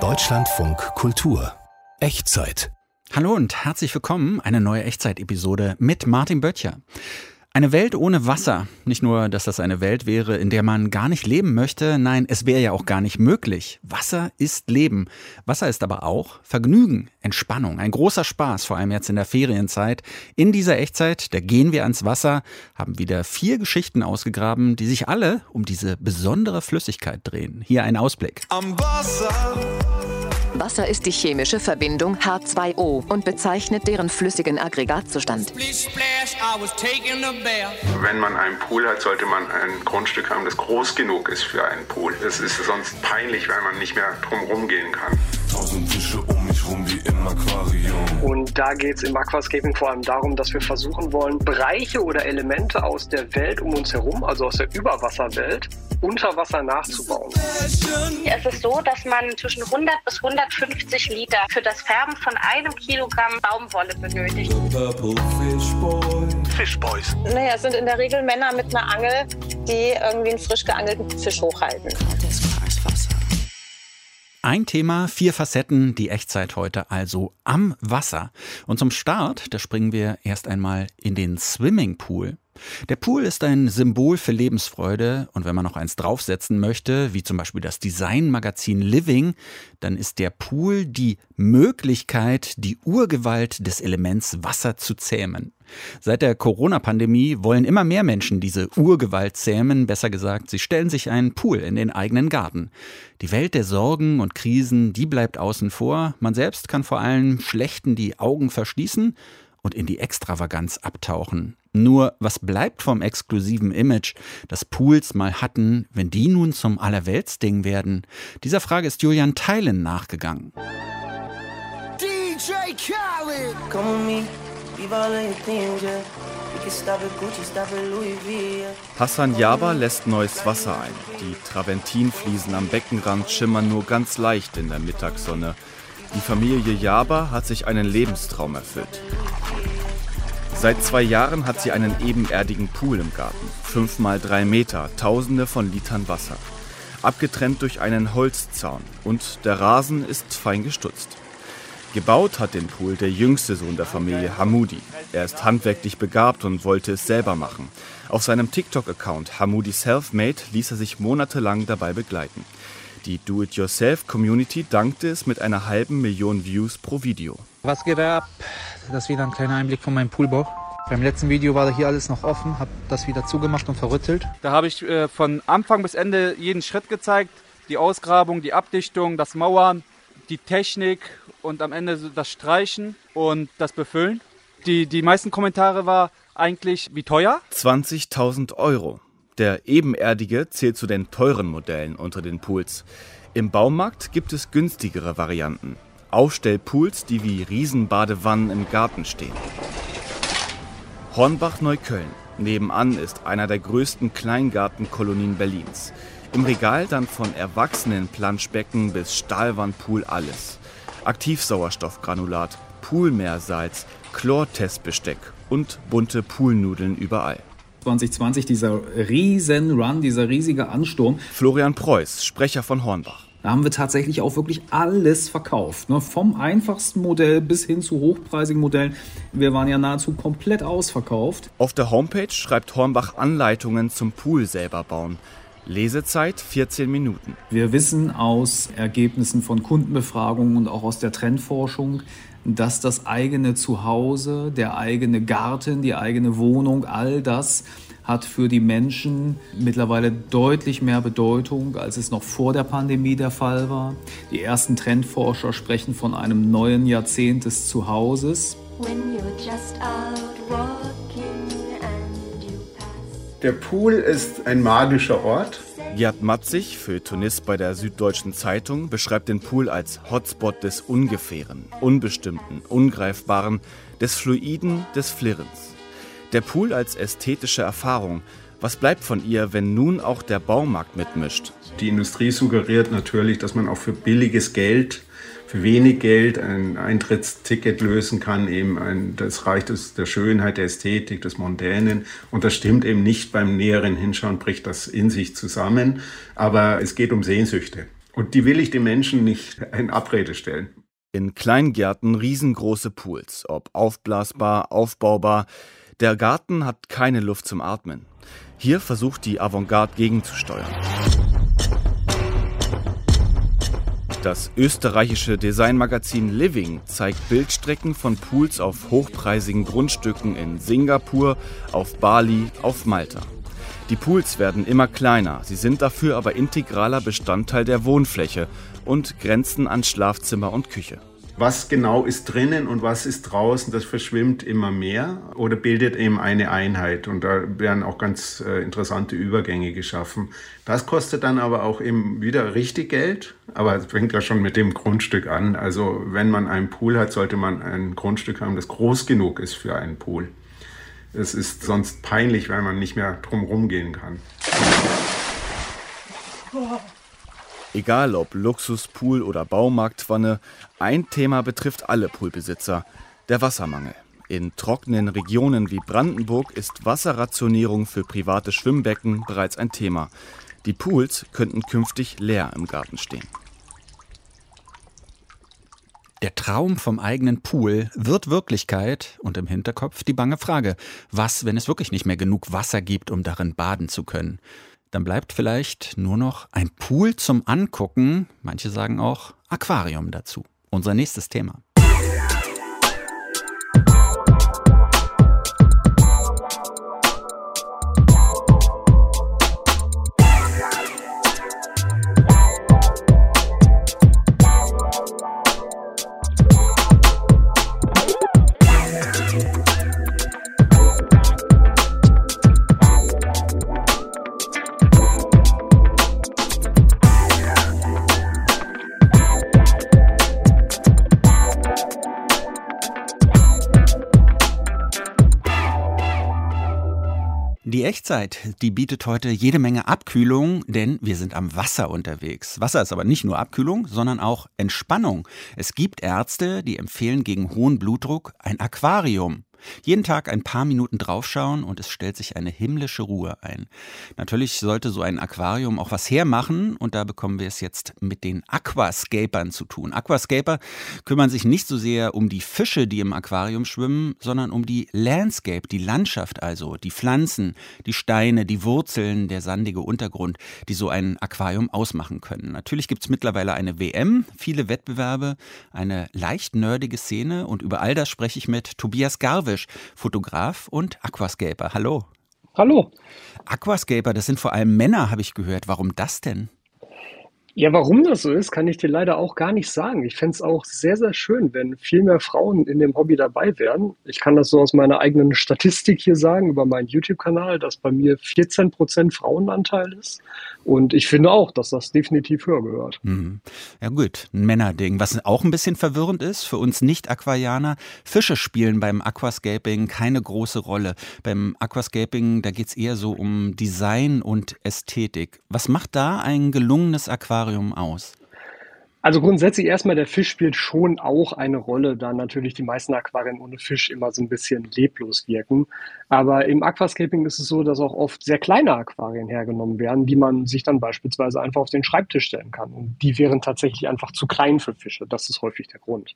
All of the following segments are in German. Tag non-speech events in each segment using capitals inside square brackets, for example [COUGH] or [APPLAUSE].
Deutschlandfunk Kultur Echtzeit. Hallo und herzlich willkommen, eine neue Echtzeit-Episode mit Martin Böttcher. Eine Welt ohne Wasser. Nicht nur, dass das eine Welt wäre, in der man gar nicht leben möchte, nein, es wäre ja auch gar nicht möglich. Wasser ist Leben. Wasser ist aber auch Vergnügen, Entspannung, ein großer Spaß, vor allem jetzt in der Ferienzeit. In dieser Echtzeit, da gehen wir ans Wasser, haben wieder vier Geschichten ausgegraben, die sich alle um diese besondere Flüssigkeit drehen. Hier ein Ausblick. Am Wasser Wasser ist die chemische Verbindung H2O und bezeichnet deren flüssigen Aggregatzustand. Wenn man einen Pool hat, sollte man ein Grundstück haben, das groß genug ist für einen Pool. Es ist sonst peinlich, weil man nicht mehr drum gehen kann. Rum wie im Aquarium. Und da geht es im Aquascaping vor allem darum, dass wir versuchen wollen, Bereiche oder Elemente aus der Welt um uns herum, also aus der Überwasserwelt, unter Wasser nachzubauen. Es ist so, dass man zwischen 100 bis 150 Liter für das Färben von einem Kilogramm Baumwolle benötigt. Fischboys. Naja, es sind in der Regel Männer mit einer Angel, die irgendwie einen frisch geangelten Fisch hochhalten. Ein Thema, vier Facetten, die Echtzeit heute also am Wasser. Und zum Start, da springen wir erst einmal in den Swimmingpool. Der Pool ist ein Symbol für Lebensfreude und wenn man noch eins draufsetzen möchte, wie zum Beispiel das Designmagazin Living, dann ist der Pool die Möglichkeit, die Urgewalt des Elements Wasser zu zähmen. Seit der Corona-Pandemie wollen immer mehr Menschen diese Urgewalt zähmen, besser gesagt, sie stellen sich einen Pool in den eigenen Garten. Die Welt der Sorgen und Krisen, die bleibt außen vor, man selbst kann vor allem Schlechten die Augen verschließen und in die Extravaganz abtauchen. Nur was bleibt vom exklusiven Image, das Pools mal hatten, wenn die nun zum Allerweltsding werden? Dieser Frage ist Julian Theilen nachgegangen. DJ Khaled! Come with me. Hassan Jaba lässt neues Wasser ein. Die Traventinfliesen am Beckenrand schimmern nur ganz leicht in der Mittagssonne. Die Familie Jaba hat sich einen Lebenstraum erfüllt. Seit zwei Jahren hat sie einen ebenerdigen Pool im Garten. Fünf mal drei Meter, tausende von Litern Wasser. Abgetrennt durch einen Holzzaun und der Rasen ist fein gestutzt. Gebaut hat den Pool der jüngste Sohn der Familie, Hamudi. Er ist handwerklich begabt und wollte es selber machen. Auf seinem TikTok-Account Hamudi Selfmade ließ er sich monatelang dabei begleiten. Die Do-it-yourself-Community dankte es mit einer halben Million Views pro Video. Was geht ab? Das ist wieder ein kleiner Einblick von meinem Poolbau. Beim letzten Video war hier alles noch offen, habe das wieder zugemacht und verrüttelt. Da habe ich äh, von Anfang bis Ende jeden Schritt gezeigt. Die Ausgrabung, die Abdichtung, das Mauern, die Technik und am Ende das Streichen und das Befüllen. Die, die meisten Kommentare war eigentlich, wie teuer? 20.000 Euro. Der ebenerdige zählt zu den teuren Modellen unter den Pools. Im Baumarkt gibt es günstigere Varianten. Aufstellpools, die wie Riesenbadewannen im Garten stehen. Hornbach-Neukölln. Nebenan ist einer der größten Kleingartenkolonien Berlins. Im Regal dann von erwachsenen Planschbecken bis Stahlwandpool alles. Aktivsauerstoffgranulat, Poolmeersalz, Chlortestbesteck und bunte Poolnudeln überall. 2020 dieser riesen Run, dieser riesige Ansturm. Florian Preuß, Sprecher von Hornbach. Da haben wir tatsächlich auch wirklich alles verkauft. Ne? Vom einfachsten Modell bis hin zu hochpreisigen Modellen. Wir waren ja nahezu komplett ausverkauft. Auf der Homepage schreibt Hornbach Anleitungen zum Pool selber bauen. Lesezeit 14 Minuten. Wir wissen aus Ergebnissen von Kundenbefragungen und auch aus der Trendforschung, dass das eigene Zuhause, der eigene Garten, die eigene Wohnung, all das hat für die Menschen mittlerweile deutlich mehr Bedeutung, als es noch vor der Pandemie der Fall war. Die ersten Trendforscher sprechen von einem neuen Jahrzehnt des Zuhauses. Der Pool ist ein magischer Ort. Gerd Matzig, Feuilletonist bei der Süddeutschen Zeitung, beschreibt den Pool als Hotspot des Ungefähren, Unbestimmten, Ungreifbaren, des Fluiden, des Flirrens. Der Pool als ästhetische Erfahrung. Was bleibt von ihr, wenn nun auch der Baumarkt mitmischt? Die Industrie suggeriert natürlich, dass man auch für billiges Geld für wenig Geld ein Eintrittsticket lösen kann, eben ein, das Reich des, der Schönheit, der Ästhetik, des Mondänen. Und das stimmt eben nicht beim näheren Hinschauen, bricht das in sich zusammen. Aber es geht um Sehnsüchte. Und die will ich den Menschen nicht [LAUGHS] in Abrede stellen. In Kleingärten riesengroße Pools, ob aufblasbar, aufbaubar. Der Garten hat keine Luft zum Atmen. Hier versucht die Avantgarde gegenzusteuern. Das österreichische Designmagazin Living zeigt Bildstrecken von Pools auf hochpreisigen Grundstücken in Singapur, auf Bali, auf Malta. Die Pools werden immer kleiner, sie sind dafür aber integraler Bestandteil der Wohnfläche und grenzen an Schlafzimmer und Küche was genau ist drinnen und was ist draußen, das verschwimmt immer mehr oder bildet eben eine Einheit. Und da werden auch ganz äh, interessante Übergänge geschaffen. Das kostet dann aber auch eben wieder richtig Geld, aber es fängt ja schon mit dem Grundstück an. Also wenn man einen Pool hat, sollte man ein Grundstück haben, das groß genug ist für einen Pool. Es ist sonst peinlich, weil man nicht mehr drum gehen kann. Egal ob Luxuspool oder Baumarktwanne, ein Thema betrifft alle Poolbesitzer, der Wassermangel. In trockenen Regionen wie Brandenburg ist Wasserrationierung für private Schwimmbecken bereits ein Thema. Die Pools könnten künftig leer im Garten stehen. Der Traum vom eigenen Pool wird Wirklichkeit und im Hinterkopf die bange Frage, was, wenn es wirklich nicht mehr genug Wasser gibt, um darin baden zu können? Dann bleibt vielleicht nur noch ein Pool zum Angucken, manche sagen auch Aquarium dazu. Unser nächstes Thema. Die Echtzeit, die bietet heute jede Menge Abkühlung, denn wir sind am Wasser unterwegs. Wasser ist aber nicht nur Abkühlung, sondern auch Entspannung. Es gibt Ärzte, die empfehlen gegen hohen Blutdruck ein Aquarium. Jeden Tag ein paar Minuten draufschauen und es stellt sich eine himmlische Ruhe ein. Natürlich sollte so ein Aquarium auch was hermachen und da bekommen wir es jetzt mit den Aquascapern zu tun. Aquascaper kümmern sich nicht so sehr um die Fische, die im Aquarium schwimmen, sondern um die Landscape, die Landschaft also, die Pflanzen, die Steine, die Wurzeln, der sandige Untergrund, die so ein Aquarium ausmachen können. Natürlich gibt es mittlerweile eine WM, viele Wettbewerbe, eine leicht nerdige Szene und über all das spreche ich mit Tobias Garve Kovic, Fotograf und Aquascaper. Hallo. Hallo. Aquascaper, das sind vor allem Männer, habe ich gehört. Warum das denn? Ja, warum das so ist, kann ich dir leider auch gar nicht sagen. Ich fände es auch sehr, sehr schön, wenn viel mehr Frauen in dem Hobby dabei wären. Ich kann das so aus meiner eigenen Statistik hier sagen, über meinen YouTube-Kanal, dass bei mir 14 Prozent Frauenanteil ist. Und ich finde auch, dass das definitiv höher gehört. Mhm. Ja gut, ein Männerding. Was auch ein bisschen verwirrend ist für uns Nicht-Aquarianer, Fische spielen beim Aquascaping keine große Rolle. Beim Aquascaping, da geht es eher so um Design und Ästhetik. Was macht da ein gelungenes Aquarium Aquarium aus? Also grundsätzlich erstmal, der Fisch spielt schon auch eine Rolle, da natürlich die meisten Aquarien ohne Fisch immer so ein bisschen leblos wirken. Aber im Aquascaping ist es so, dass auch oft sehr kleine Aquarien hergenommen werden, die man sich dann beispielsweise einfach auf den Schreibtisch stellen kann. Und die wären tatsächlich einfach zu klein für Fische. Das ist häufig der Grund.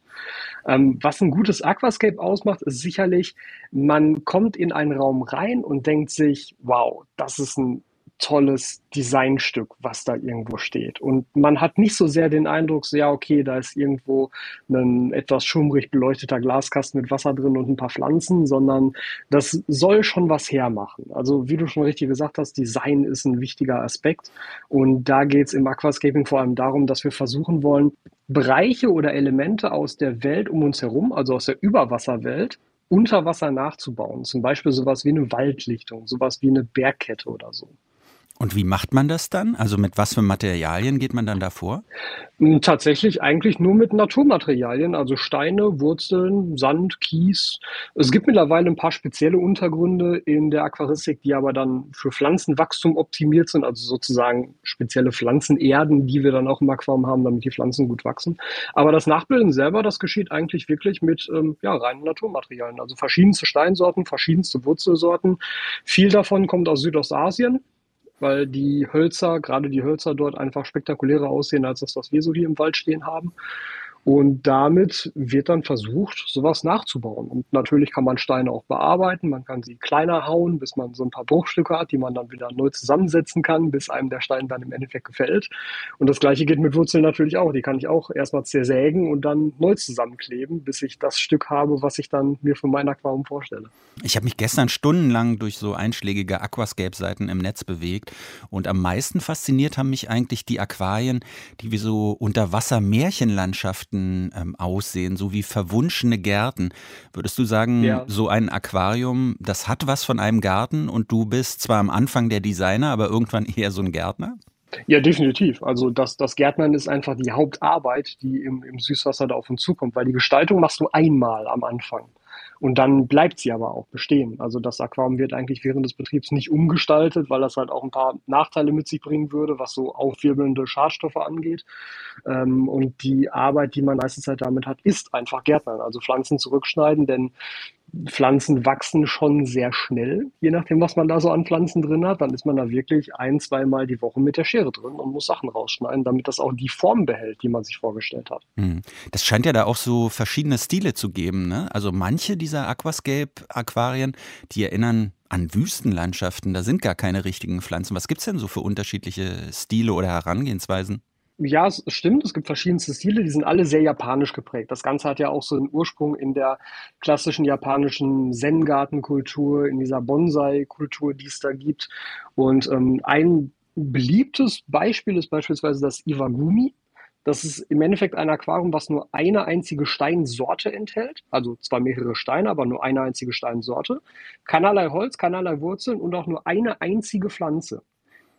Ähm, was ein gutes Aquascape ausmacht, ist sicherlich, man kommt in einen Raum rein und denkt sich, wow, das ist ein tolles Designstück, was da irgendwo steht. Und man hat nicht so sehr den Eindruck, so ja, okay, da ist irgendwo ein etwas schummrig beleuchteter Glaskasten mit Wasser drin und ein paar Pflanzen, sondern das soll schon was hermachen. Also wie du schon richtig gesagt hast, Design ist ein wichtiger Aspekt. Und da geht es im Aquascaping vor allem darum, dass wir versuchen wollen, Bereiche oder Elemente aus der Welt um uns herum, also aus der Überwasserwelt, unter Wasser nachzubauen. Zum Beispiel sowas wie eine Waldlichtung, sowas wie eine Bergkette oder so. Und wie macht man das dann? Also mit was für Materialien geht man dann davor? Hm, tatsächlich eigentlich nur mit Naturmaterialien, also Steine, Wurzeln, Sand, Kies. Es gibt mittlerweile ein paar spezielle Untergründe in der Aquaristik, die aber dann für Pflanzenwachstum optimiert sind, also sozusagen spezielle Pflanzenerden, die wir dann auch im Aquarium haben, damit die Pflanzen gut wachsen. Aber das Nachbilden selber, das geschieht eigentlich wirklich mit ähm, ja, reinen Naturmaterialien, also verschiedenste Steinsorten, verschiedenste Wurzelsorten. Viel davon kommt aus Südostasien weil die Hölzer, gerade die Hölzer dort einfach spektakulärer aussehen als das, was wir so hier im Wald stehen haben. Und damit wird dann versucht, sowas nachzubauen. Und natürlich kann man Steine auch bearbeiten. Man kann sie kleiner hauen, bis man so ein paar Bruchstücke hat, die man dann wieder neu zusammensetzen kann, bis einem der Stein dann im Endeffekt gefällt. Und das gleiche geht mit Wurzeln natürlich auch. Die kann ich auch erstmal zersägen und dann neu zusammenkleben, bis ich das Stück habe, was ich dann mir für mein Aquarium vorstelle. Ich habe mich gestern stundenlang durch so einschlägige Aquascape-Seiten im Netz bewegt. Und am meisten fasziniert haben mich eigentlich die Aquarien, die wie so Unterwasser-Märchenlandschaften Gärten ähm, aussehen, so wie verwunschene Gärten. Würdest du sagen, ja. so ein Aquarium, das hat was von einem Garten und du bist zwar am Anfang der Designer, aber irgendwann [LAUGHS] eher so ein Gärtner? Ja, definitiv. Also das, das Gärtnern ist einfach die Hauptarbeit, die im, im Süßwasser da auf uns zukommt, weil die Gestaltung machst du einmal am Anfang. Und dann bleibt sie aber auch bestehen. Also das Aquarium wird eigentlich während des Betriebs nicht umgestaltet, weil das halt auch ein paar Nachteile mit sich bringen würde, was so aufwirbelnde Schadstoffe angeht. Ähm, und die Arbeit, die man meiste Zeit damit hat, ist einfach Gärtnern, also Pflanzen zurückschneiden, denn Pflanzen wachsen schon sehr schnell, je nachdem, was man da so an Pflanzen drin hat. Dann ist man da wirklich ein, zweimal die Woche mit der Schere drin und muss Sachen rausschneiden, damit das auch die Form behält, die man sich vorgestellt hat. Hm. Das scheint ja da auch so verschiedene Stile zu geben. Ne? Also manche dieser Aquascape-Aquarien, die erinnern an Wüstenlandschaften. Da sind gar keine richtigen Pflanzen. Was gibt es denn so für unterschiedliche Stile oder Herangehensweisen? Ja, es stimmt. Es gibt verschiedenste Stile, die sind alle sehr japanisch geprägt. Das Ganze hat ja auch so einen Ursprung in der klassischen japanischen Zen-Gartenkultur, in dieser Bonsai-Kultur, die es da gibt. Und ähm, ein beliebtes Beispiel ist beispielsweise das Iwagumi. Das ist im Endeffekt ein Aquarium, was nur eine einzige Steinsorte enthält. Also zwar mehrere Steine, aber nur eine einzige Steinsorte. Keinerlei Holz, keinerlei Wurzeln und auch nur eine einzige Pflanze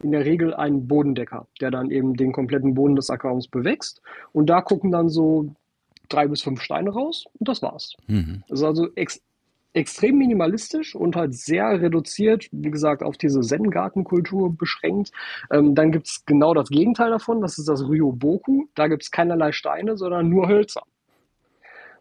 in der Regel ein Bodendecker, der dann eben den kompletten Boden des Aquariums bewächst. Und da gucken dann so drei bis fünf Steine raus und das war's. Mhm. Das ist also ex extrem minimalistisch und halt sehr reduziert, wie gesagt, auf diese Zen-Gartenkultur beschränkt. Ähm, dann gibt es genau das Gegenteil davon, das ist das Ryoboku. Da gibt es keinerlei Steine, sondern nur Hölzer.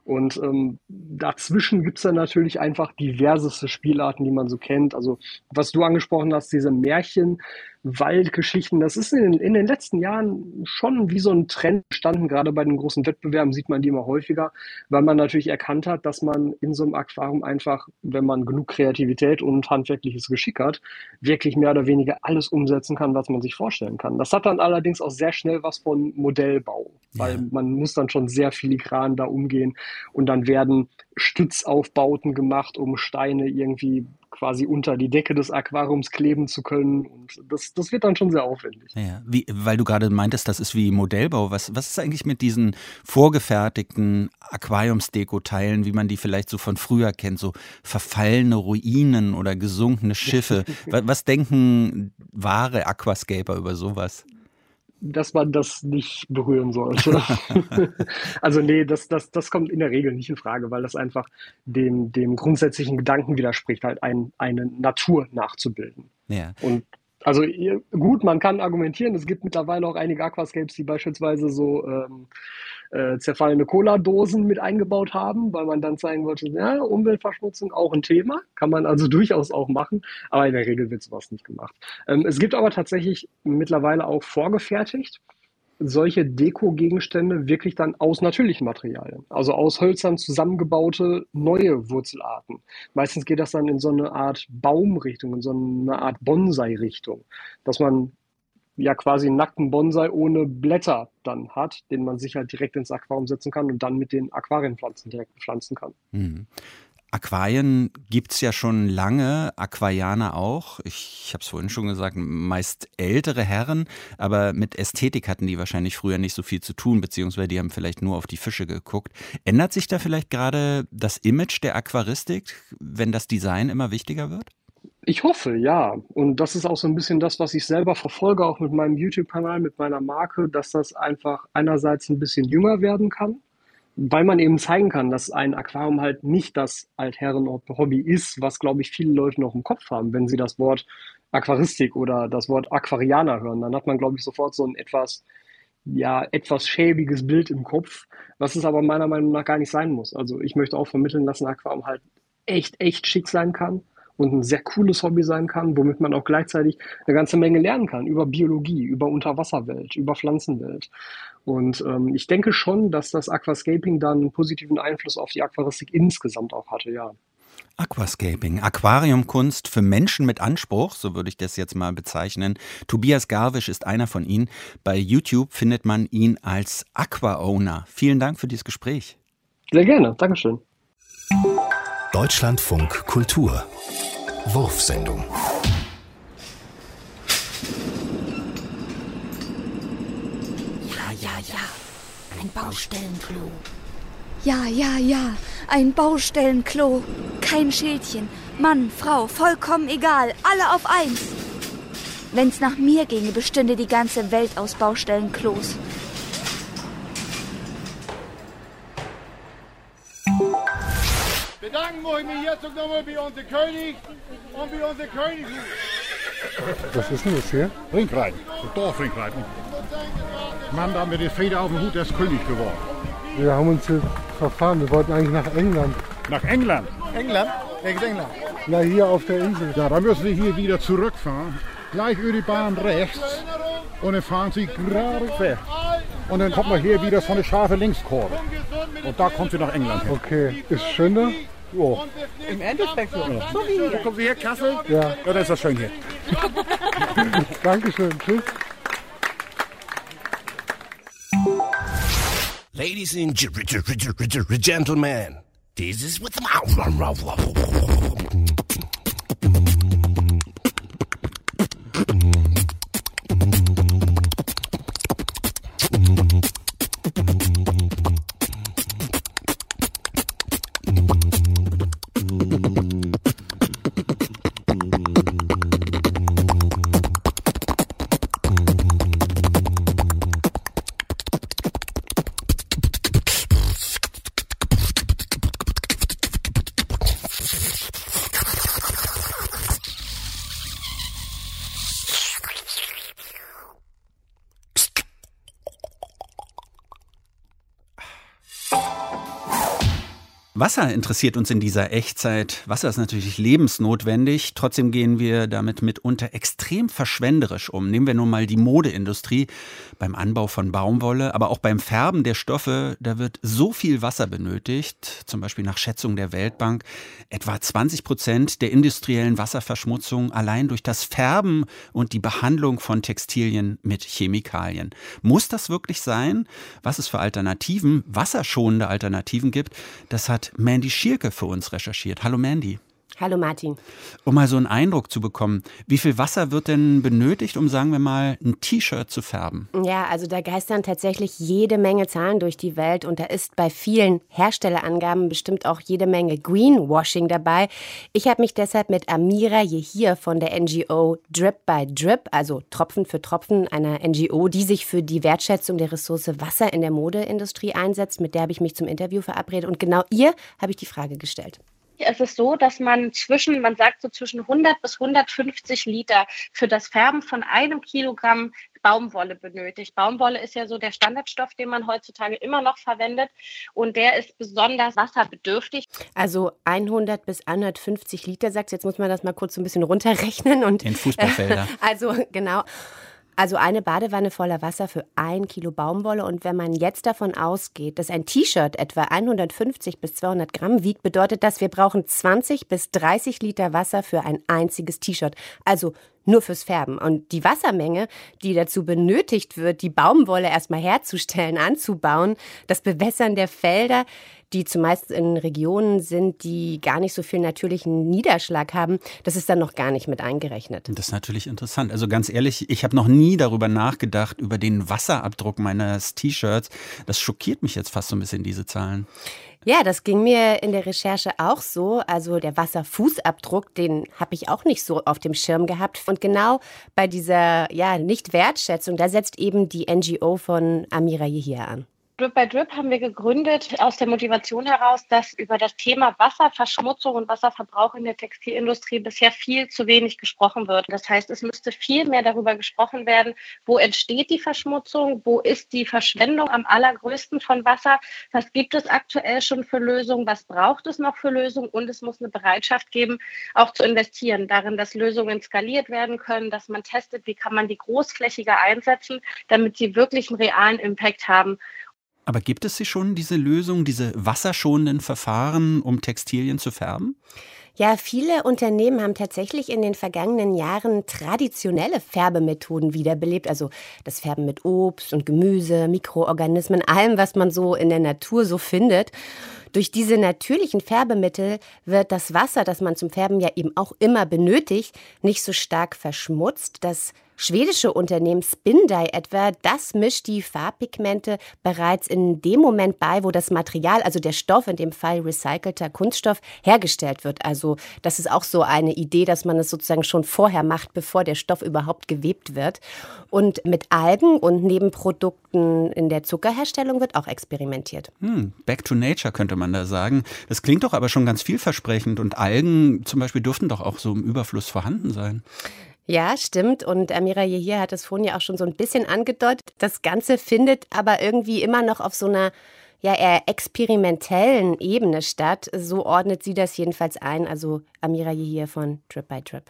Und ähm, dazwischen gibt es dann natürlich einfach diverseste Spielarten, die man so kennt. Also was du angesprochen hast, diese Märchen, Waldgeschichten, das ist in, in, den letzten Jahren schon wie so ein Trend entstanden. Gerade bei den großen Wettbewerben sieht man die immer häufiger, weil man natürlich erkannt hat, dass man in so einem Aquarium einfach, wenn man genug Kreativität und handwerkliches Geschick hat, wirklich mehr oder weniger alles umsetzen kann, was man sich vorstellen kann. Das hat dann allerdings auch sehr schnell was von Modellbau, weil man muss dann schon sehr filigran da umgehen und dann werden Stützaufbauten gemacht, um Steine irgendwie quasi unter die Decke des Aquariums kleben zu können. Und das, das wird dann schon sehr aufwendig. Ja, wie, weil du gerade meintest, das ist wie Modellbau. Was, was ist eigentlich mit diesen vorgefertigten Aquariumsdeko-Teilen, wie man die vielleicht so von früher kennt, so verfallene Ruinen oder gesunkene Schiffe? [LAUGHS] was, was denken wahre Aquascaper über sowas? Dass man das nicht berühren sollte. [LAUGHS] also nee, das, das, das kommt in der Regel nicht in Frage, weil das einfach dem, dem grundsätzlichen Gedanken widerspricht, halt ein, eine Natur nachzubilden. Ja. Und also gut, man kann argumentieren, es gibt mittlerweile auch einige Aquascapes, die beispielsweise so ähm, äh, zerfallene Cola-Dosen mit eingebaut haben, weil man dann zeigen wollte, ja, Umweltverschmutzung auch ein Thema, kann man also [LAUGHS] durchaus auch machen, aber in der Regel wird sowas nicht gemacht. Ähm, es gibt aber tatsächlich mittlerweile auch vorgefertigt solche Deko-Gegenstände wirklich dann aus natürlichen Materialien, also aus Hölzern zusammengebaute neue Wurzelarten. Meistens geht das dann in so eine Art Baumrichtung, in so eine Art Bonsai-Richtung, dass man ja quasi einen nackten Bonsai ohne Blätter dann hat, den man sich halt direkt ins Aquarium setzen kann und dann mit den Aquarienpflanzen direkt pflanzen kann. Mhm. Aquarien gibt es ja schon lange, Aquarianer auch. Ich, habe es vorhin schon gesagt, meist ältere Herren, aber mit Ästhetik hatten die wahrscheinlich früher nicht so viel zu tun, beziehungsweise die haben vielleicht nur auf die Fische geguckt. Ändert sich da vielleicht gerade das Image der Aquaristik, wenn das Design immer wichtiger wird? Ich hoffe, ja. Und das ist auch so ein bisschen das, was ich selber verfolge, auch mit meinem YouTube-Kanal, mit meiner Marke, dass das einfach einerseits ein bisschen jünger werden kann, weil man eben zeigen kann, dass ein Aquarium halt nicht das Altherren-Hobby ist, was, glaube ich, viele Leute noch im Kopf haben, wenn sie das Wort Aquaristik oder das Wort Aquarianer hören. Dann hat man, glaube ich, sofort so ein etwas, ja, etwas schäbiges Bild im Kopf, was es aber meiner Meinung nach gar nicht sein muss. Also ich möchte auch vermitteln, dass ein Aquarium halt echt, echt schick sein kann und ein sehr cooles Hobby sein kann, womit man auch gleichzeitig eine ganze Menge lernen kann über Biologie, über Unterwasserwelt, über Pflanzenwelt. Und ähm, ich denke schon, dass das Aquascaping dann einen positiven Einfluss auf die Aquaristik insgesamt auch hatte, ja. Aquascaping, Aquariumkunst für Menschen mit Anspruch, so würde ich das jetzt mal bezeichnen. Tobias Garwisch ist einer von ihnen. Bei YouTube findet man ihn als Aqua-Owner. Vielen Dank für dieses Gespräch. Sehr gerne, Dankeschön. Deutschlandfunk Kultur Wurfsendung Ja, ja, ja. Ein Baustellenklo. Ja, ja, ja. Ein Baustellenklo. Kein Schildchen. Mann, Frau, vollkommen egal. Alle auf eins. Wenn's nach mir ginge, bestünde die ganze Welt aus Baustellenklos. Bedanken muss ich mich jetzt nochmal bei unserem König und bei unserer Königin. Was ist denn das hier? Ringreiten, Dorfringreiten. Mann, da haben wir den Feder auf dem Hut, der ist König geworden. Wir haben uns hier verfahren. Wir wollten eigentlich nach England. Nach England? England? Welches England? Na, hier auf der Insel. Ja, dann müssen wir hier wieder zurückfahren. Gleich über die Bahn rechts. Und dann fahren Sie gerade weg. Und dann kommt man hier wieder so eine scharfe Linkskurve. Und da kommt sie nach England hin. Okay. Ist schöner? Ja. Im Endeffekt so. Ja. So wie Da hier. kommen Sie her, Kassel? Ja. Ja, dann ist das schön hier. [LAUGHS] Dankeschön. Tschüss. Ladies and gentlemen, this is with the Wasser interessiert uns in dieser Echtzeit. Wasser ist natürlich lebensnotwendig. Trotzdem gehen wir damit mitunter extrem verschwenderisch um. Nehmen wir nun mal die Modeindustrie beim Anbau von Baumwolle, aber auch beim Färben der Stoffe. Da wird so viel Wasser benötigt. Zum Beispiel nach Schätzung der Weltbank etwa 20 Prozent der industriellen Wasserverschmutzung allein durch das Färben und die Behandlung von Textilien mit Chemikalien. Muss das wirklich sein? Was es für Alternativen, wasserschonende Alternativen gibt, das hat Mandy Schierke für uns recherchiert. Hallo Mandy. Hallo Martin. Um mal so einen Eindruck zu bekommen, wie viel Wasser wird denn benötigt, um sagen wir mal ein T-Shirt zu färben? Ja, also da geistern tatsächlich jede Menge Zahlen durch die Welt und da ist bei vielen Herstellerangaben bestimmt auch jede Menge Greenwashing dabei. Ich habe mich deshalb mit Amira Yehir von der NGO Drip by Drip, also Tropfen für Tropfen, einer NGO, die sich für die Wertschätzung der Ressource Wasser in der Modeindustrie einsetzt, mit der habe ich mich zum Interview verabredet und genau ihr habe ich die Frage gestellt. Es ist so, dass man zwischen, man sagt so zwischen 100 bis 150 Liter für das Färben von einem Kilogramm Baumwolle benötigt. Baumwolle ist ja so der Standardstoff, den man heutzutage immer noch verwendet und der ist besonders wasserbedürftig. Also 100 bis 150 Liter, sagt Jetzt muss man das mal kurz so ein bisschen runterrechnen. Und, In Fußballfelder. [LAUGHS] also genau. Also eine Badewanne voller Wasser für ein Kilo Baumwolle. Und wenn man jetzt davon ausgeht, dass ein T-Shirt etwa 150 bis 200 Gramm wiegt, bedeutet das, wir brauchen 20 bis 30 Liter Wasser für ein einziges T-Shirt. Also nur fürs Färben. Und die Wassermenge, die dazu benötigt wird, die Baumwolle erstmal herzustellen, anzubauen, das Bewässern der Felder, die zumeist in Regionen sind, die gar nicht so viel natürlichen Niederschlag haben, das ist dann noch gar nicht mit eingerechnet. Das ist natürlich interessant. Also ganz ehrlich, ich habe noch nie darüber nachgedacht, über den Wasserabdruck meines T-Shirts. Das schockiert mich jetzt fast so ein bisschen, diese Zahlen. Ja, das ging mir in der Recherche auch so. Also der Wasserfußabdruck, den habe ich auch nicht so auf dem Schirm gehabt. Und genau bei dieser ja, Nicht-Wertschätzung, da setzt eben die NGO von Amira hier an. Drip by Drip haben wir gegründet aus der Motivation heraus, dass über das Thema Wasserverschmutzung und Wasserverbrauch in der Textilindustrie bisher viel zu wenig gesprochen wird. Das heißt, es müsste viel mehr darüber gesprochen werden, wo entsteht die Verschmutzung, wo ist die Verschwendung am allergrößten von Wasser, was gibt es aktuell schon für Lösungen, was braucht es noch für Lösungen und es muss eine Bereitschaft geben, auch zu investieren darin, dass Lösungen skaliert werden können, dass man testet, wie kann man die großflächiger einsetzen, damit sie wirklich einen realen Impact haben. Aber gibt es sie schon, diese Lösung, diese wasserschonenden Verfahren, um Textilien zu färben? Ja, viele Unternehmen haben tatsächlich in den vergangenen Jahren traditionelle Färbemethoden wiederbelebt. Also das Färben mit Obst und Gemüse, Mikroorganismen, allem, was man so in der Natur so findet. Durch diese natürlichen Färbemittel wird das Wasser, das man zum Färben ja eben auch immer benötigt, nicht so stark verschmutzt. Das schwedische Unternehmen Spindai etwa, das mischt die Farbpigmente bereits in dem Moment bei, wo das Material, also der Stoff, in dem Fall recycelter Kunststoff, hergestellt wird. Also das ist auch so eine Idee, dass man es sozusagen schon vorher macht, bevor der Stoff überhaupt gewebt wird. Und mit Algen und Nebenprodukten in der Zuckerherstellung wird auch experimentiert. Hm, back to nature könnte man da sagen. Das klingt doch aber schon ganz vielversprechend und Algen zum Beispiel dürften doch auch so im Überfluss vorhanden sein. Ja, stimmt. Und Amira hier hat es vorhin ja auch schon so ein bisschen angedeutet. Das Ganze findet aber irgendwie immer noch auf so einer ja eher experimentellen Ebene statt. So ordnet sie das jedenfalls ein. Also Amira hier von Trip by Trip.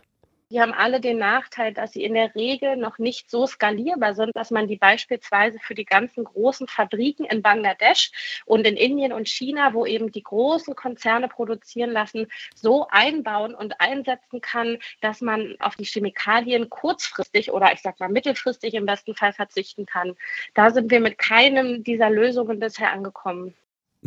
Die haben alle den Nachteil, dass sie in der Regel noch nicht so skalierbar sind, dass man die beispielsweise für die ganzen großen Fabriken in Bangladesch und in Indien und China, wo eben die großen Konzerne produzieren lassen, so einbauen und einsetzen kann, dass man auf die Chemikalien kurzfristig oder ich sag mal mittelfristig im besten Fall verzichten kann. Da sind wir mit keinem dieser Lösungen bisher angekommen.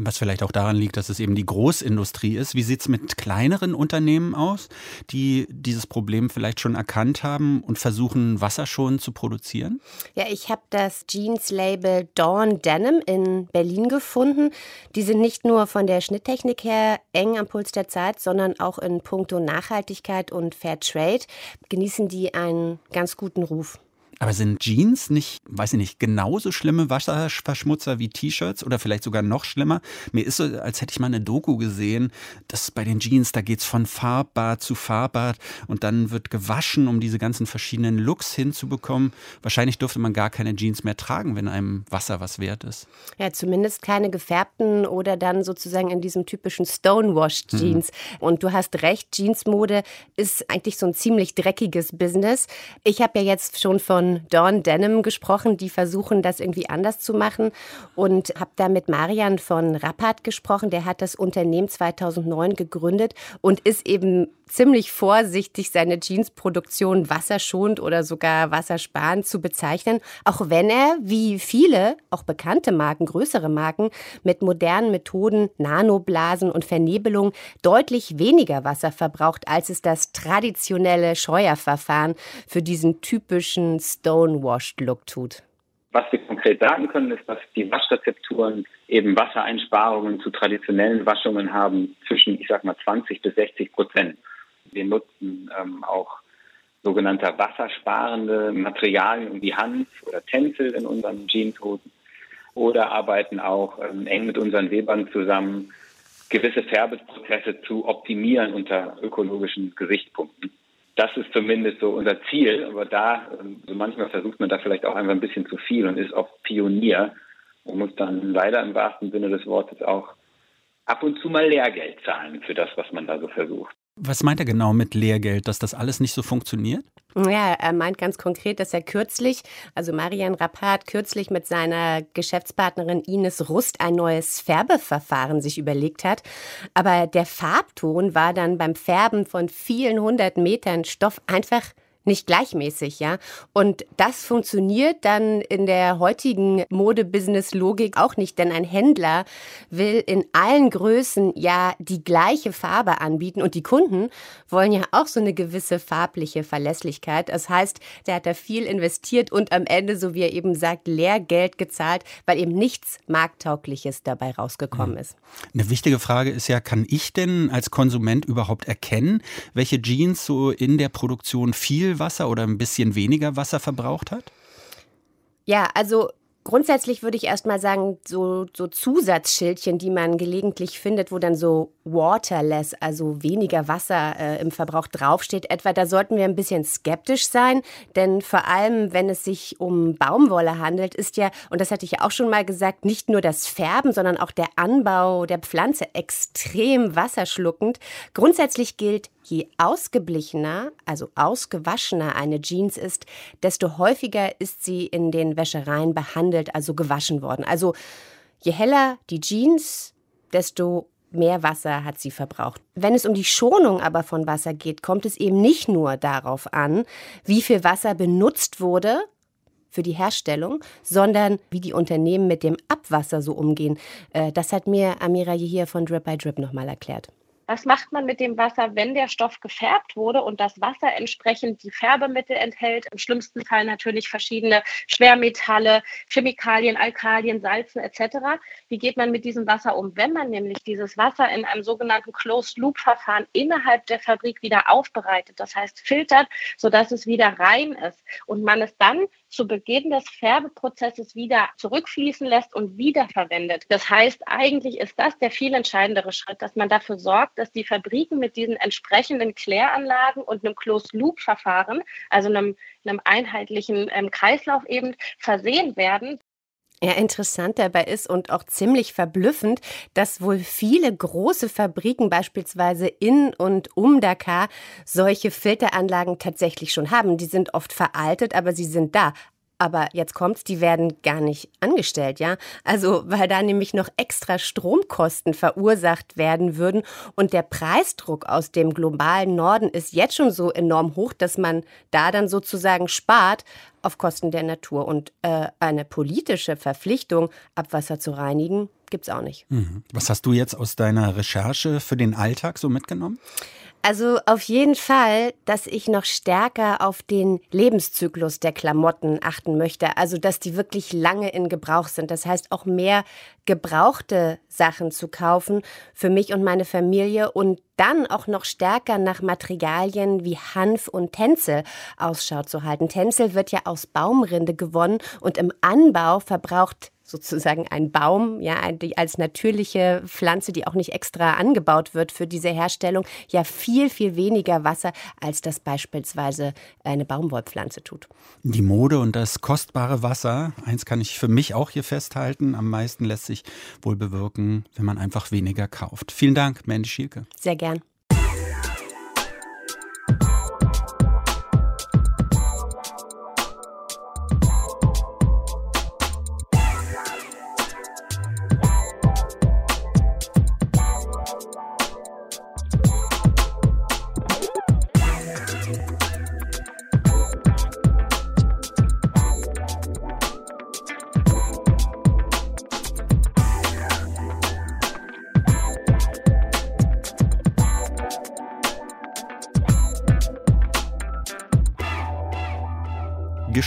Was vielleicht auch daran liegt, dass es eben die Großindustrie ist. Wie sieht es mit kleineren Unternehmen aus, die dieses Problem vielleicht schon erkannt haben und versuchen, wasserschonend zu produzieren? Ja, ich habe das Jeans-Label Dawn Denim in Berlin gefunden. Die sind nicht nur von der Schnitttechnik her eng am Puls der Zeit, sondern auch in puncto Nachhaltigkeit und Fair Trade genießen die einen ganz guten Ruf. Aber sind Jeans nicht, weiß ich nicht, genauso schlimme Wasserverschmutzer wie T-Shirts oder vielleicht sogar noch schlimmer? Mir ist so, als hätte ich mal eine Doku gesehen, dass bei den Jeans, da geht's von Farbbad zu Farbbad und dann wird gewaschen, um diese ganzen verschiedenen Looks hinzubekommen. Wahrscheinlich dürfte man gar keine Jeans mehr tragen, wenn einem Wasser was wert ist. Ja, zumindest keine gefärbten oder dann sozusagen in diesem typischen Stonewashed Jeans. Mhm. Und du hast recht, Jeansmode ist eigentlich so ein ziemlich dreckiges Business. Ich habe ja jetzt schon von Dawn Denim gesprochen, die versuchen, das irgendwie anders zu machen. Und habe da mit Marian von Rappert gesprochen. Der hat das Unternehmen 2009 gegründet und ist eben ziemlich vorsichtig, seine Jeansproduktion wasserschonend oder sogar wassersparend zu bezeichnen. Auch wenn er, wie viele, auch bekannte Marken, größere Marken, mit modernen Methoden, Nanoblasen und Vernebelung deutlich weniger Wasser verbraucht, als es das traditionelle Scheuerverfahren für diesen typischen stonewashed Look tut. Was wir konkret sagen können, ist, dass die Waschrezepturen eben Wassereinsparungen zu traditionellen Waschungen haben zwischen, ich sag mal, 20 bis 60 Prozent. Wir nutzen ähm, auch sogenannte wassersparende Materialien wie Hanf oder Tencel in unseren Jeanshosen oder arbeiten auch ähm, eng mit unseren Webern zusammen, gewisse Färbeprozesse zu optimieren unter ökologischen Gesichtspunkten das ist zumindest so unser Ziel. Aber da, so manchmal versucht man da vielleicht auch einfach ein bisschen zu viel und ist oft Pionier und muss dann leider im wahrsten Sinne des Wortes auch ab und zu mal Lehrgeld zahlen für das, was man da so versucht. Was meint er genau mit Lehrgeld, dass das alles nicht so funktioniert? Ja, er meint ganz konkret, dass er kürzlich, also Marian Rappard, kürzlich mit seiner Geschäftspartnerin Ines Rust ein neues Färbeverfahren sich überlegt hat. Aber der Farbton war dann beim Färben von vielen hundert Metern Stoff einfach nicht gleichmäßig, ja. Und das funktioniert dann in der heutigen Modebusiness-Logik auch nicht, denn ein Händler will in allen Größen ja die gleiche Farbe anbieten und die Kunden wollen ja auch so eine gewisse farbliche Verlässlichkeit. Das heißt, der hat da viel investiert und am Ende, so wie er eben sagt, Lehrgeld gezahlt, weil eben nichts Markttaugliches dabei rausgekommen ist. Eine wichtige Frage ist ja, kann ich denn als Konsument überhaupt erkennen, welche Jeans so in der Produktion Wasser oder ein bisschen weniger Wasser verbraucht hat? Ja, also Grundsätzlich würde ich erstmal sagen, so, so Zusatzschildchen, die man gelegentlich findet, wo dann so waterless, also weniger Wasser äh, im Verbrauch draufsteht, etwa, da sollten wir ein bisschen skeptisch sein, denn vor allem, wenn es sich um Baumwolle handelt, ist ja, und das hatte ich ja auch schon mal gesagt, nicht nur das Färben, sondern auch der Anbau der Pflanze extrem wasserschluckend. Grundsätzlich gilt, je ausgeblichener, also ausgewaschener eine Jeans ist, desto häufiger ist sie in den Wäschereien behandelt, also gewaschen worden. Also je heller die Jeans, desto mehr Wasser hat sie verbraucht. Wenn es um die Schonung aber von Wasser geht, kommt es eben nicht nur darauf an, wie viel Wasser benutzt wurde für die Herstellung, sondern wie die Unternehmen mit dem Abwasser so umgehen. Äh, das hat mir Amira hier von Drip by Drip nochmal erklärt. Was macht man mit dem Wasser, wenn der Stoff gefärbt wurde und das Wasser entsprechend die Färbemittel enthält? Im schlimmsten Fall natürlich verschiedene Schwermetalle, Chemikalien, Alkalien, Salzen etc. Wie geht man mit diesem Wasser um, wenn man nämlich dieses Wasser in einem sogenannten Closed-Loop-Verfahren innerhalb der Fabrik wieder aufbereitet, das heißt filtert, sodass es wieder rein ist und man es dann zu Beginn des Färbeprozesses wieder zurückfließen lässt und wiederverwendet. Das heißt, eigentlich ist das der viel entscheidendere Schritt, dass man dafür sorgt, dass die Fabriken mit diesen entsprechenden Kläranlagen und einem Closed-Loop-Verfahren, also einem, einem einheitlichen ähm, Kreislauf eben, versehen werden, ja, interessant dabei ist und auch ziemlich verblüffend, dass wohl viele große Fabriken beispielsweise in und um Dakar solche Filteranlagen tatsächlich schon haben. Die sind oft veraltet, aber sie sind da. Aber jetzt kommt's, die werden gar nicht angestellt, ja? Also, weil da nämlich noch extra Stromkosten verursacht werden würden und der Preisdruck aus dem globalen Norden ist jetzt schon so enorm hoch, dass man da dann sozusagen spart auf Kosten der Natur und äh, eine politische Verpflichtung, Abwasser zu reinigen, gibt's auch nicht. Mhm. Was hast du jetzt aus deiner Recherche für den Alltag so mitgenommen? Also auf jeden Fall, dass ich noch stärker auf den Lebenszyklus der Klamotten achten möchte. Also dass die wirklich lange in Gebrauch sind. Das heißt auch mehr gebrauchte Sachen zu kaufen für mich und meine Familie und dann auch noch stärker nach Materialien wie Hanf und Tencel Ausschau zu halten. Tencel wird ja aus Baumrinde gewonnen und im Anbau verbraucht sozusagen ein Baum, ja, als natürliche Pflanze, die auch nicht extra angebaut wird für diese Herstellung, ja viel, viel weniger Wasser, als das beispielsweise eine Baumwollpflanze tut. Die Mode und das kostbare Wasser, eins kann ich für mich auch hier festhalten, am meisten lässt sich wohl bewirken, wenn man einfach weniger kauft. Vielen Dank, Mandy Schielke. Sehr gern.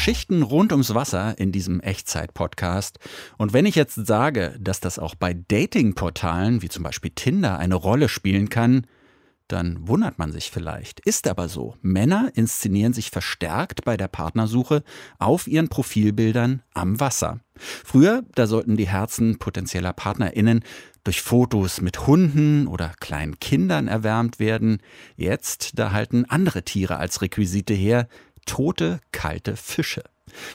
Geschichten rund ums Wasser in diesem Echtzeit-Podcast. Und wenn ich jetzt sage, dass das auch bei Dating-Portalen wie zum Beispiel Tinder eine Rolle spielen kann, dann wundert man sich vielleicht. Ist aber so. Männer inszenieren sich verstärkt bei der Partnersuche auf ihren Profilbildern am Wasser. Früher, da sollten die Herzen potenzieller PartnerInnen durch Fotos mit Hunden oder kleinen Kindern erwärmt werden. Jetzt, da halten andere Tiere als Requisite her, tote, kalte Fische.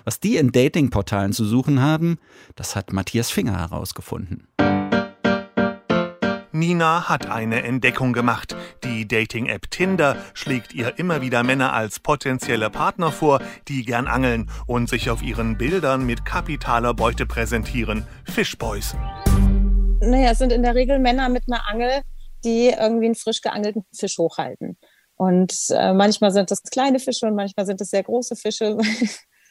Was die in Datingportalen zu suchen haben, das hat Matthias Finger herausgefunden. Nina hat eine Entdeckung gemacht. Die Dating-App Tinder schlägt ihr immer wieder Männer als potenzielle Partner vor, die gern angeln und sich auf ihren Bildern mit kapitaler Beute präsentieren. Fishboys. Naja, es sind in der Regel Männer mit einer Angel, die irgendwie einen frisch geangelten Fisch hochhalten. Und äh, manchmal sind das kleine Fische und manchmal sind es sehr große Fische. [LAUGHS]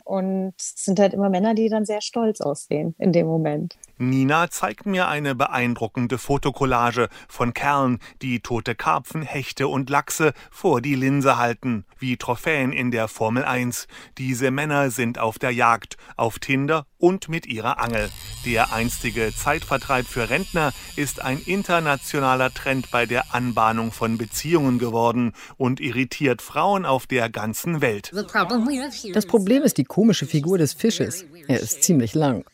Und es sind halt immer Männer, die dann sehr stolz aussehen in dem Moment. Nina zeigt mir eine beeindruckende Fotokollage von Kerlen, die tote Karpfen, Hechte und Lachse vor die Linse halten, wie Trophäen in der Formel 1. Diese Männer sind auf der Jagd, auf Tinder und mit ihrer Angel. Der einstige Zeitvertreib für Rentner ist ein internationaler Trend bei der Anbahnung von Beziehungen geworden und irritiert Frauen auf der ganzen Welt. Das Problem ist die komische Figur des Fisches. Er ist ziemlich lang.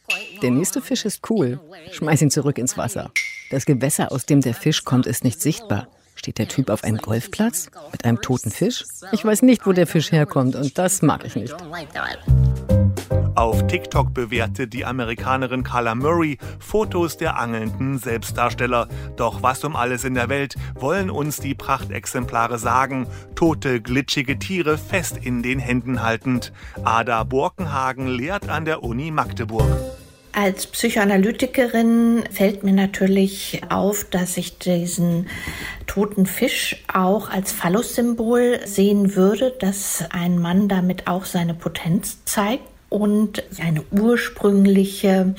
Der nächste Fisch ist cool. Schmeiß ihn zurück ins Wasser. Das Gewässer, aus dem der Fisch kommt, ist nicht sichtbar. Steht der Typ auf einem Golfplatz mit einem toten Fisch? Ich weiß nicht, wo der Fisch herkommt und das mag ich nicht. Auf TikTok bewertet die Amerikanerin Carla Murray Fotos der angelnden Selbstdarsteller. Doch was um alles in der Welt wollen uns die Prachtexemplare sagen? Tote, glitschige Tiere fest in den Händen haltend. Ada Borkenhagen lehrt an der Uni Magdeburg. Als Psychoanalytikerin fällt mir natürlich auf, dass ich diesen toten Fisch auch als Phallus-Symbol sehen würde, dass ein Mann damit auch seine Potenz zeigt und eine ursprüngliche,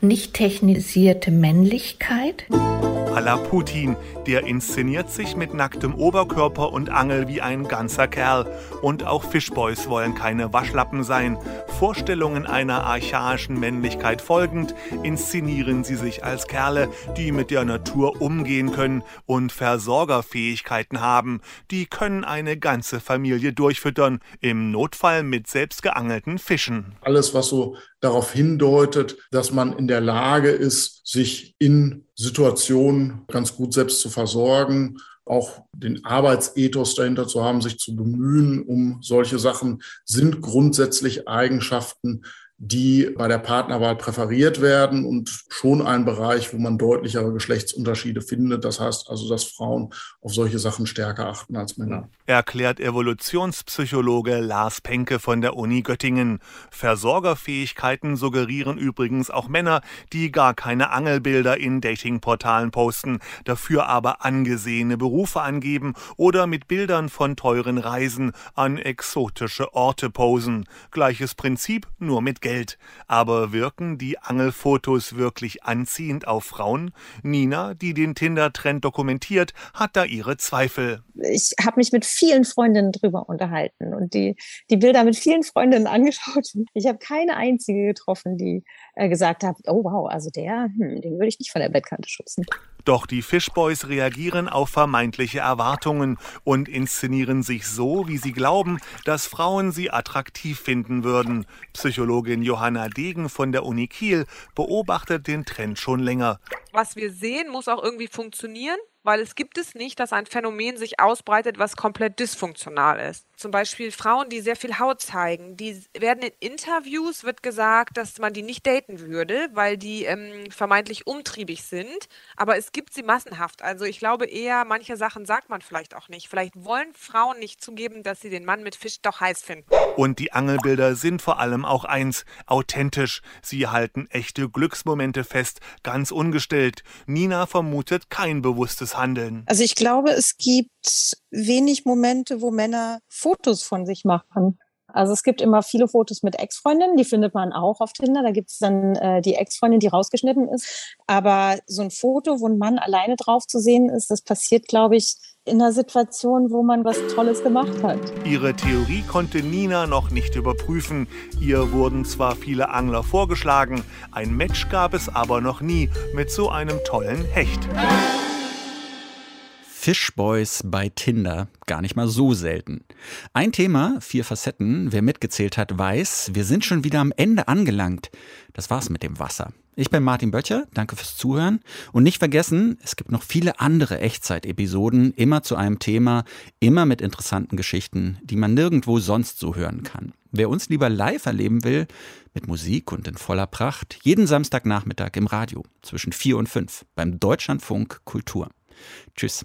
nicht technisierte Männlichkeit. A la Putin, der inszeniert sich mit nacktem Oberkörper und Angel wie ein ganzer Kerl. Und auch Fishboys wollen keine Waschlappen sein. Vorstellungen einer archaischen Männlichkeit folgend, inszenieren sie sich als Kerle, die mit der Natur umgehen können und Versorgerfähigkeiten haben. Die können eine ganze Familie durchfüttern, im Notfall mit selbst geangelten Alles, was so darauf hindeutet, dass man in der Lage ist, sich in Situationen ganz gut selbst zu versorgen, auch den Arbeitsethos dahinter zu haben, sich zu bemühen um solche Sachen, sind grundsätzlich Eigenschaften, die bei der Partnerwahl präferiert werden und schon ein Bereich, wo man deutlichere Geschlechtsunterschiede findet. Das heißt also, dass Frauen auf solche Sachen stärker achten als Männer. Erklärt Evolutionspsychologe Lars Penke von der Uni Göttingen. Versorgerfähigkeiten suggerieren übrigens auch Männer, die gar keine Angelbilder in Datingportalen posten, dafür aber angesehene Berufe angeben oder mit Bildern von teuren Reisen an exotische Orte posen. Gleiches Prinzip, nur mit Geld. Aber wirken die Angelfotos wirklich anziehend auf Frauen? Nina, die den Tinder-Trend dokumentiert, hat da ihre Zweifel. Ich habe mich mit vielen Freundinnen drüber unterhalten und die, die Bilder mit vielen Freundinnen angeschaut. Ich habe keine einzige getroffen, die äh, gesagt hat, oh wow, also der, hm, den würde ich nicht von der Bettkante schubsen. Doch die Fishboys reagieren auf vermeintliche Erwartungen und inszenieren sich so, wie sie glauben, dass Frauen sie attraktiv finden würden. Psychologin Johanna Degen von der Uni Kiel beobachtet den Trend schon länger. Was wir sehen, muss auch irgendwie funktionieren weil es gibt es nicht, dass ein Phänomen sich ausbreitet, was komplett dysfunktional ist. Zum Beispiel Frauen, die sehr viel Haut zeigen, die werden in Interviews wird gesagt, dass man die nicht daten würde, weil die ähm, vermeintlich umtriebig sind. Aber es gibt sie massenhaft. Also ich glaube eher, manche Sachen sagt man vielleicht auch nicht. Vielleicht wollen Frauen nicht zugeben, dass sie den Mann mit Fisch doch heiß finden. Und die Angelbilder sind vor allem auch eins, authentisch. Sie halten echte Glücksmomente fest, ganz ungestellt. Nina vermutet kein bewusstes Handeln. Also ich glaube, es gibt wenig Momente, wo Männer Fotos von sich machen. Also es gibt immer viele Fotos mit Ex-Freundinnen, die findet man auch auf Tinder. Da gibt es dann äh, die Ex-Freundin, die rausgeschnitten ist. Aber so ein Foto, wo ein Mann alleine drauf zu sehen ist, das passiert, glaube ich, in einer Situation, wo man was Tolles gemacht hat. Ihre Theorie konnte Nina noch nicht überprüfen. Ihr wurden zwar viele Angler vorgeschlagen, ein Match gab es aber noch nie mit so einem tollen Hecht. Fishboys bei Tinder gar nicht mal so selten. Ein Thema, vier Facetten. Wer mitgezählt hat, weiß, wir sind schon wieder am Ende angelangt. Das war's mit dem Wasser. Ich bin Martin Böttcher, danke fürs Zuhören. Und nicht vergessen, es gibt noch viele andere Echtzeit-Episoden, immer zu einem Thema, immer mit interessanten Geschichten, die man nirgendwo sonst so hören kann. Wer uns lieber live erleben will, mit Musik und in voller Pracht, jeden Samstagnachmittag im Radio zwischen vier und fünf beim Deutschlandfunk Kultur. Tschüss.